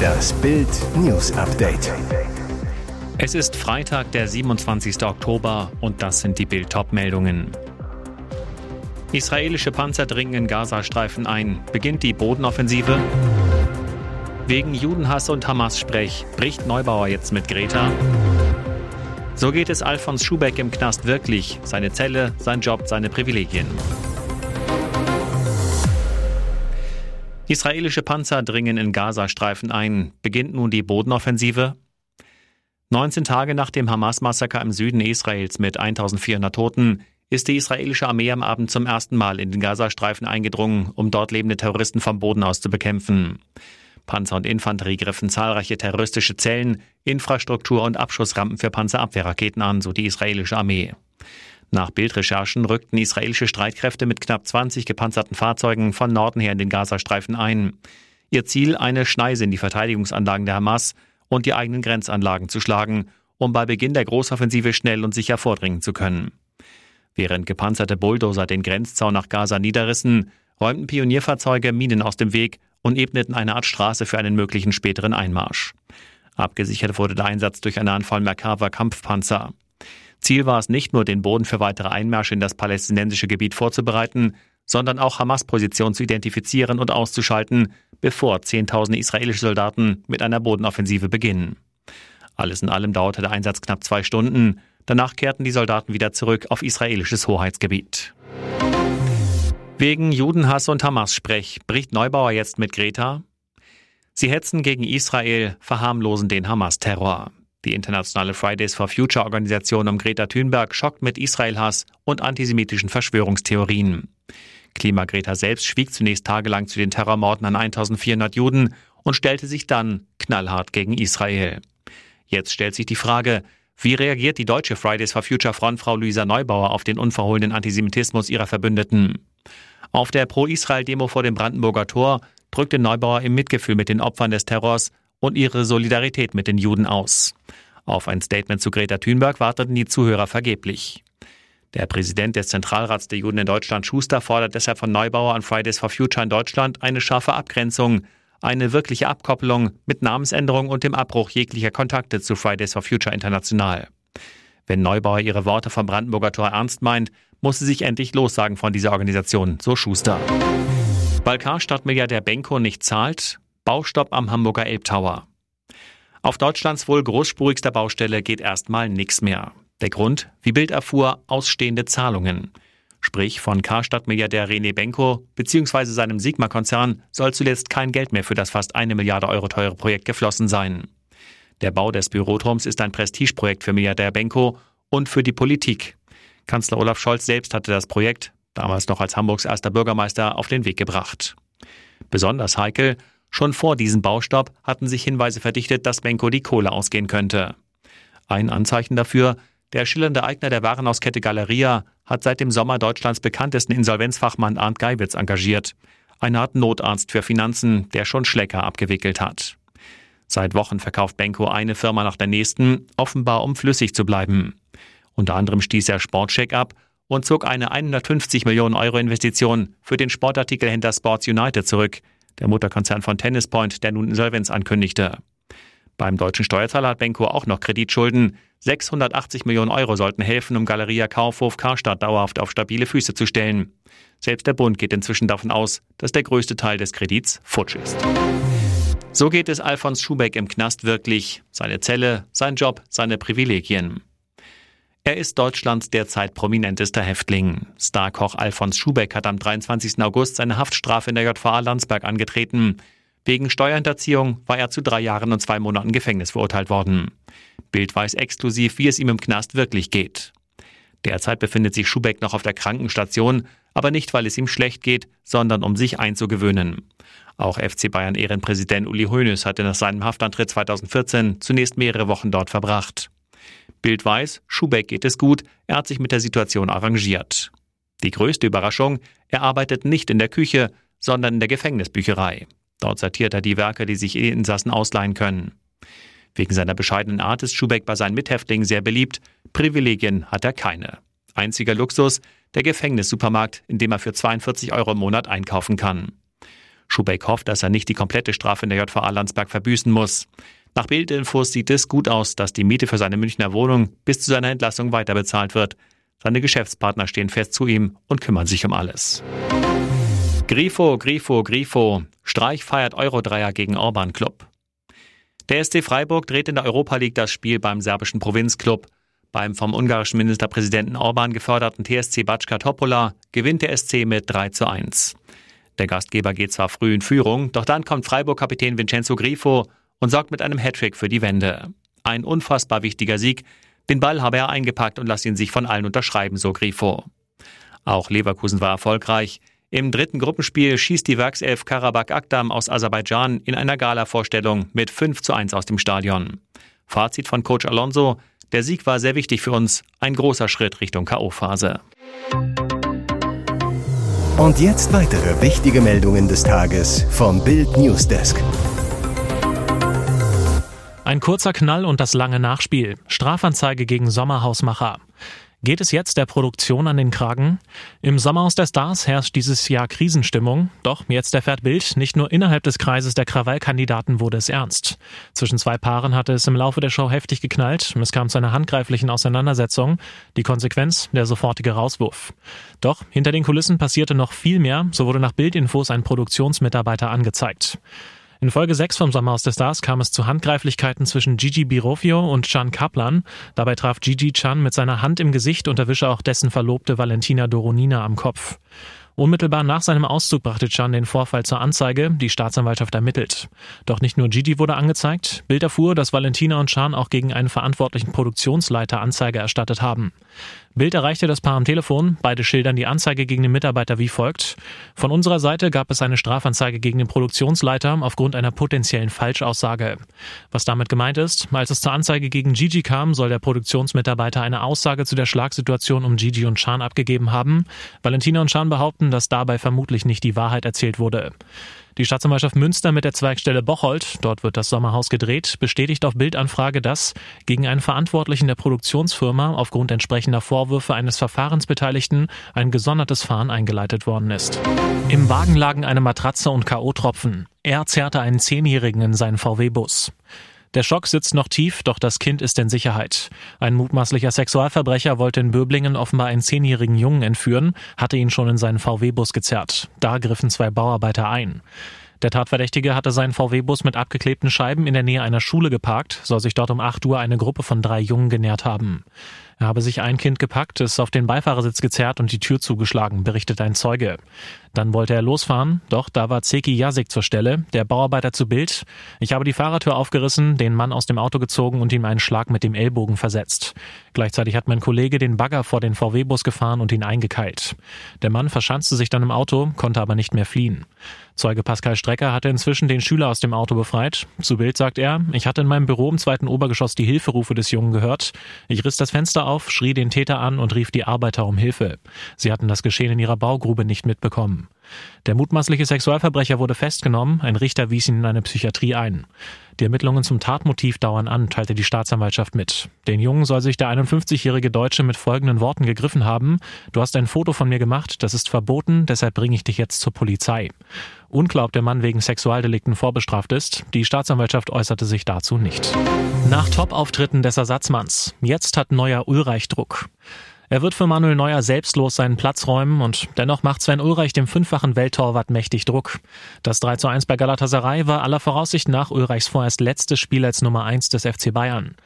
Das Bild News Update. Es ist Freitag, der 27. Oktober und das sind die Bild meldungen Israelische Panzer dringen in Gazastreifen ein. Beginnt die Bodenoffensive? Wegen Judenhass und Hamas-Sprech bricht Neubauer jetzt mit Greta. So geht es Alfons Schubeck im Knast wirklich. Seine Zelle, sein Job, seine Privilegien. Israelische Panzer dringen in Gazastreifen ein. Beginnt nun die Bodenoffensive? 19 Tage nach dem Hamas-Massaker im Süden Israels mit 1400 Toten ist die israelische Armee am Abend zum ersten Mal in den Gazastreifen eingedrungen, um dort lebende Terroristen vom Boden aus zu bekämpfen. Panzer und Infanterie griffen zahlreiche terroristische Zellen, Infrastruktur und Abschussrampen für Panzerabwehrraketen an, so die israelische Armee. Nach Bildrecherchen rückten israelische Streitkräfte mit knapp 20 gepanzerten Fahrzeugen von Norden her in den Gazastreifen ein. Ihr Ziel eine Schneise in die Verteidigungsanlagen der Hamas und die eigenen Grenzanlagen zu schlagen, um bei Beginn der Großoffensive schnell und sicher vordringen zu können. Während gepanzerte Bulldozer den Grenzzaun nach Gaza niederrissen, räumten Pionierfahrzeuge Minen aus dem Weg und ebneten eine Art Straße für einen möglichen späteren Einmarsch. Abgesichert wurde der Einsatz durch eine Anfall Merkava Kampfpanzer. Ziel war es nicht nur, den Boden für weitere Einmärsche in das palästinensische Gebiet vorzubereiten, sondern auch Hamas-Positionen zu identifizieren und auszuschalten, bevor Zehntausende israelische Soldaten mit einer Bodenoffensive beginnen. Alles in allem dauerte der Einsatz knapp zwei Stunden. Danach kehrten die Soldaten wieder zurück auf israelisches Hoheitsgebiet. Wegen Judenhass und Hamas-Sprech bricht Neubauer jetzt mit Greta. Sie hetzen gegen Israel, verharmlosen den Hamas-Terror. Die internationale Fridays for Future Organisation um Greta Thunberg schockt mit Israel-Hass und antisemitischen Verschwörungstheorien. Klimagreta selbst schwieg zunächst tagelang zu den Terrormorden an 1400 Juden und stellte sich dann knallhart gegen Israel. Jetzt stellt sich die Frage, wie reagiert die deutsche Fridays for Future Frontfrau Luisa Neubauer auf den unverhohlenen Antisemitismus ihrer Verbündeten? Auf der Pro-Israel-Demo vor dem Brandenburger Tor drückte Neubauer im Mitgefühl mit den Opfern des Terrors und ihre Solidarität mit den Juden aus. Auf ein Statement zu Greta Thunberg warteten die Zuhörer vergeblich. Der Präsident des Zentralrats der Juden in Deutschland, Schuster, fordert deshalb von Neubauer an Fridays for Future in Deutschland eine scharfe Abgrenzung, eine wirkliche Abkoppelung mit Namensänderung und dem Abbruch jeglicher Kontakte zu Fridays for Future International. Wenn Neubauer ihre Worte vom Brandenburger Tor ernst meint, muss sie sich endlich lossagen von dieser Organisation, so Schuster. Balkanstadtmilliardär Benko nicht zahlt, Baustopp am Hamburger Elbtower. Auf Deutschlands wohl großspurigster Baustelle geht erstmal nichts mehr. Der Grund, wie Bild erfuhr, ausstehende Zahlungen. Sprich, von Karstadt-Milliardär René Benko bzw. seinem Sigma-Konzern soll zuletzt kein Geld mehr für das fast eine Milliarde Euro teure Projekt geflossen sein. Der Bau des Büroturms ist ein Prestigeprojekt für Milliardär Benko und für die Politik. Kanzler Olaf Scholz selbst hatte das Projekt, damals noch als Hamburgs erster Bürgermeister, auf den Weg gebracht. Besonders heikel, schon vor diesem Baustopp hatten sich Hinweise verdichtet, dass Benko die Kohle ausgehen könnte. Ein Anzeichen dafür, der schillernde Eigner der Warenhauskette Galeria hat seit dem Sommer Deutschlands bekanntesten Insolvenzfachmann Arndt Geiwitz engagiert. Eine Art Notarzt für Finanzen, der schon Schlecker abgewickelt hat. Seit Wochen verkauft Benko eine Firma nach der nächsten, offenbar um flüssig zu bleiben. Unter anderem stieß er Sportcheck ab und zog eine 150 Millionen Euro Investition für den Sportartikelhändler Sports United zurück, der Mutterkonzern von Tennis Point, der nun Insolvenz ankündigte. Beim deutschen Steuerzahler hat Benko auch noch Kreditschulden. 680 Millionen Euro sollten helfen, um Galeria Kaufhof Karstadt dauerhaft auf stabile Füße zu stellen. Selbst der Bund geht inzwischen davon aus, dass der größte Teil des Kredits futsch ist. So geht es Alfons Schubeck im Knast wirklich. Seine Zelle, sein Job, seine Privilegien. Er ist Deutschlands derzeit prominentester Häftling. Starkoch Alfons Schubeck hat am 23. August seine Haftstrafe in der JVA Landsberg angetreten. Wegen Steuerhinterziehung war er zu drei Jahren und zwei Monaten Gefängnis verurteilt worden. Bild weiß exklusiv, wie es ihm im Knast wirklich geht. Derzeit befindet sich Schubeck noch auf der Krankenstation, aber nicht, weil es ihm schlecht geht, sondern um sich einzugewöhnen. Auch FC Bayern Ehrenpräsident Uli Hoeneß hatte nach seinem Haftantritt 2014 zunächst mehrere Wochen dort verbracht. Bild weiß, Schubeck geht es gut, er hat sich mit der Situation arrangiert. Die größte Überraschung, er arbeitet nicht in der Küche, sondern in der Gefängnisbücherei. Dort sortiert er die Werke, die sich Insassen ausleihen können. Wegen seiner bescheidenen Art ist Schubeck bei seinen Mithäftlingen sehr beliebt. Privilegien hat er keine. Einziger Luxus, der Gefängnissupermarkt, in dem er für 42 Euro im Monat einkaufen kann. Schubeck hofft, dass er nicht die komplette Strafe in der JVA Landsberg verbüßen muss. Nach Bildinfos sieht es gut aus, dass die Miete für seine Münchner Wohnung bis zu seiner Entlassung weiter bezahlt wird. Seine Geschäftspartner stehen fest zu ihm und kümmern sich um alles. Grifo, Grifo, Grifo. Streich feiert Euro-Dreier gegen Orban Club. Der SC Freiburg dreht in der Europa League das Spiel beim serbischen Provinzclub. Beim vom ungarischen Ministerpräsidenten Orban geförderten TSC Batschka Topola gewinnt der SC mit 3 zu 1. Der Gastgeber geht zwar früh in Führung, doch dann kommt Freiburg-Kapitän Vincenzo Grifo und sorgt mit einem Hattrick für die Wende. Ein unfassbar wichtiger Sieg. Den Ball habe er eingepackt und lasse ihn sich von allen unterschreiben, so Grifo. Auch Leverkusen war erfolgreich. Im dritten Gruppenspiel schießt die Werkself Karabakh Akdam aus Aserbaidschan in einer Gala-Vorstellung mit 5 zu 1 aus dem Stadion. Fazit von Coach Alonso, der Sieg war sehr wichtig für uns, ein großer Schritt Richtung K.O.-Phase. Und jetzt weitere wichtige Meldungen des Tages vom Bild Newsdesk. Ein kurzer Knall und das lange Nachspiel. Strafanzeige gegen Sommerhausmacher. Geht es jetzt der Produktion an den Kragen? Im Sommerhaus der Stars herrscht dieses Jahr Krisenstimmung. Doch jetzt erfährt Bild, nicht nur innerhalb des Kreises der Krawallkandidaten wurde es ernst. Zwischen zwei Paaren hatte es im Laufe der Show heftig geknallt. Es kam zu einer handgreiflichen Auseinandersetzung. Die Konsequenz der sofortige Rauswurf. Doch hinter den Kulissen passierte noch viel mehr. So wurde nach Bildinfos ein Produktionsmitarbeiter angezeigt. In Folge 6 vom Sommerhaus der Stars kam es zu Handgreiflichkeiten zwischen Gigi Birofio und Chan Kaplan. Dabei traf Gigi Chan mit seiner Hand im Gesicht und erwische auch dessen Verlobte Valentina Doronina am Kopf. Unmittelbar nach seinem Auszug brachte Chan den Vorfall zur Anzeige, die Staatsanwaltschaft ermittelt. Doch nicht nur Gigi wurde angezeigt, Bild erfuhr, dass Valentina und Chan auch gegen einen verantwortlichen Produktionsleiter Anzeige erstattet haben. Bild erreichte das Paar am Telefon. Beide schildern die Anzeige gegen den Mitarbeiter wie folgt. Von unserer Seite gab es eine Strafanzeige gegen den Produktionsleiter aufgrund einer potenziellen Falschaussage. Was damit gemeint ist, als es zur Anzeige gegen Gigi kam, soll der Produktionsmitarbeiter eine Aussage zu der Schlagsituation um Gigi und Chan abgegeben haben. Valentina und Chan behaupten, dass dabei vermutlich nicht die Wahrheit erzählt wurde. Die Staatsanwaltschaft Münster mit der Zweigstelle Bocholt, dort wird das Sommerhaus gedreht, bestätigt auf Bildanfrage, dass gegen einen Verantwortlichen der Produktionsfirma aufgrund entsprechender Vorwürfe eines Verfahrensbeteiligten ein gesondertes Fahren eingeleitet worden ist. Im Wagen lagen eine Matratze und K.O.-Tropfen. Er zerrte einen Zehnjährigen in seinen VW-Bus. Der Schock sitzt noch tief, doch das Kind ist in Sicherheit. Ein mutmaßlicher Sexualverbrecher wollte in Böblingen offenbar einen zehnjährigen Jungen entführen, hatte ihn schon in seinen VW-Bus gezerrt. Da griffen zwei Bauarbeiter ein. Der Tatverdächtige hatte seinen VW-Bus mit abgeklebten Scheiben in der Nähe einer Schule geparkt, soll sich dort um 8 Uhr eine Gruppe von drei Jungen genährt haben. Er habe sich ein Kind gepackt, es auf den Beifahrersitz gezerrt und die Tür zugeschlagen, berichtet ein Zeuge. Dann wollte er losfahren, doch da war Zeki Jasik zur Stelle, der Bauarbeiter zu Bild. Ich habe die Fahrertür aufgerissen, den Mann aus dem Auto gezogen und ihm einen Schlag mit dem Ellbogen versetzt. Gleichzeitig hat mein Kollege den Bagger vor den VW-Bus gefahren und ihn eingekeilt. Der Mann verschanzte sich dann im Auto, konnte aber nicht mehr fliehen. Zeuge Pascal Strecker hatte inzwischen den Schüler aus dem Auto befreit. Zu Bild sagt er, ich hatte in meinem Büro im zweiten Obergeschoss die Hilferufe des Jungen gehört. Ich riss das Fenster auf, schrie den Täter an und rief die Arbeiter um Hilfe. Sie hatten das Geschehen in ihrer Baugrube nicht mitbekommen. Der mutmaßliche Sexualverbrecher wurde festgenommen, ein Richter wies ihn in eine Psychiatrie ein. Die Ermittlungen zum Tatmotiv dauern an, teilte die Staatsanwaltschaft mit. Den Jungen soll sich der 51-jährige Deutsche mit folgenden Worten gegriffen haben. Du hast ein Foto von mir gemacht, das ist verboten, deshalb bringe ich dich jetzt zur Polizei. Unklar, ob der Mann wegen Sexualdelikten vorbestraft ist. Die Staatsanwaltschaft äußerte sich dazu nicht. Nach Top-Auftritten des Ersatzmanns. Jetzt hat Neuer Ulreich Druck. Er wird für Manuel Neuer selbstlos seinen Platz räumen und dennoch macht Sven Ulreich dem fünffachen Welttorwart mächtig Druck. Das 3 zu 1 bei Galatasaray war aller Voraussicht nach Ulreichs vorerst letztes Spiel als Nummer 1 des FC Bayern.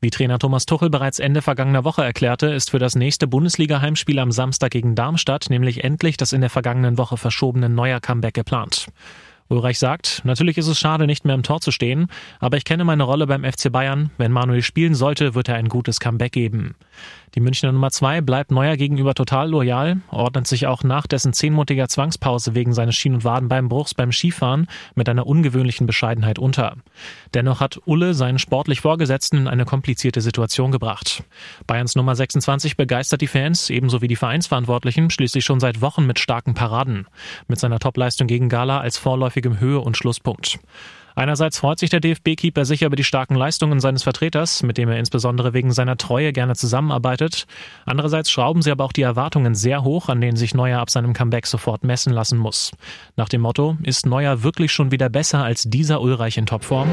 Wie Trainer Thomas Tuchel bereits Ende vergangener Woche erklärte, ist für das nächste Bundesliga-Heimspiel am Samstag gegen Darmstadt nämlich endlich das in der vergangenen Woche verschobene Neuer Comeback geplant. Ulreich sagt, natürlich ist es schade, nicht mehr im Tor zu stehen, aber ich kenne meine Rolle beim FC Bayern. Wenn Manuel spielen sollte, wird er ein gutes Comeback geben. Die Münchner Nummer 2 bleibt Neuer gegenüber total loyal, ordnet sich auch nach dessen zehnmonatiger Zwangspause wegen seines Schien- und Wadenbeinbruchs beim Skifahren mit einer ungewöhnlichen Bescheidenheit unter. Dennoch hat Ulle seinen sportlich Vorgesetzten in eine komplizierte Situation gebracht. Bayerns Nummer 26 begeistert die Fans, ebenso wie die Vereinsverantwortlichen, schließlich schon seit Wochen mit starken Paraden. Mit seiner Topleistung gegen Gala als vorläufigem Höhe- und Schlusspunkt. Einerseits freut sich der DFB-Keeper sicher über die starken Leistungen seines Vertreters, mit dem er insbesondere wegen seiner Treue gerne zusammenarbeitet. Andererseits schrauben sie aber auch die Erwartungen sehr hoch, an denen sich Neuer ab seinem Comeback sofort messen lassen muss. Nach dem Motto, ist Neuer wirklich schon wieder besser als dieser Ulreich in Topform?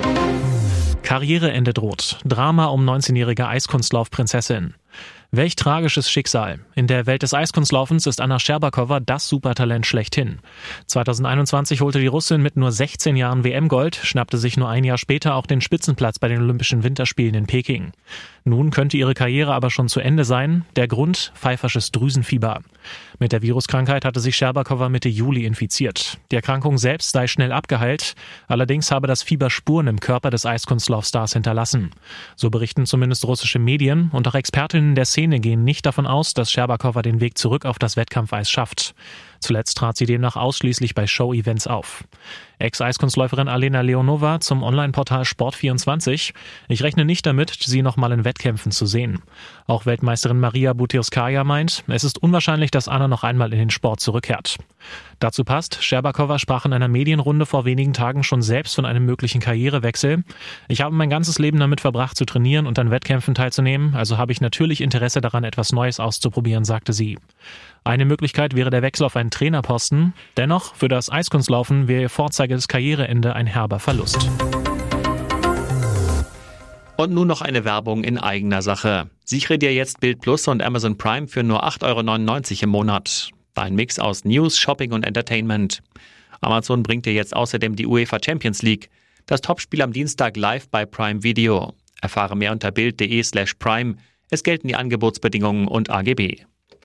Karriereende droht. Drama um 19-jährige Eiskunstlaufprinzessin. Welch tragisches Schicksal. In der Welt des Eiskunstlaufens ist Anna Scherbakowa das Supertalent schlechthin. 2021 holte die Russin mit nur 16 Jahren WM-Gold, schnappte sich nur ein Jahr später auch den Spitzenplatz bei den Olympischen Winterspielen in Peking. Nun könnte ihre Karriere aber schon zu Ende sein. Der Grund? Pfeifersches Drüsenfieber. Mit der Viruskrankheit hatte sich Scherbakowa Mitte Juli infiziert. Die Erkrankung selbst sei schnell abgeheilt. Allerdings habe das Fieber Spuren im Körper des Eiskunstlaufstars hinterlassen. So berichten zumindest russische Medien und auch Expertinnen der Szene gehen nicht davon aus, dass Scherbakowa den Weg zurück auf das Wettkampfeis schafft. Zuletzt trat sie demnach ausschließlich bei Show-Events auf. Ex-Eiskunstläuferin Alena Leonova zum Online-Portal Sport24. Ich rechne nicht damit, sie nochmal in Wettkämpfen zu sehen. Auch Weltmeisterin Maria Butyrskaya meint, es ist unwahrscheinlich, dass Anna noch einmal in den Sport zurückkehrt. Dazu passt, Scherbakowa sprach in einer Medienrunde vor wenigen Tagen schon selbst von einem möglichen Karrierewechsel. Ich habe mein ganzes Leben damit verbracht, zu trainieren und an Wettkämpfen teilzunehmen, also habe ich natürlich Interesse daran, etwas Neues auszuprobieren, sagte sie. Eine Möglichkeit wäre der Wechsel auf einen Trainerposten. Dennoch, für das Eiskunstlaufen wäre ihr vorzeitiges Karriereende ein herber Verlust. Und nun noch eine Werbung in eigener Sache. Sichere dir jetzt Bild Plus und Amazon Prime für nur 8,99 Euro im Monat. Dein Mix aus News, Shopping und Entertainment. Amazon bringt dir jetzt außerdem die UEFA Champions League, das Topspiel am Dienstag live bei Prime Video. Erfahre mehr unter bild.de slash prime. Es gelten die Angebotsbedingungen und AGB.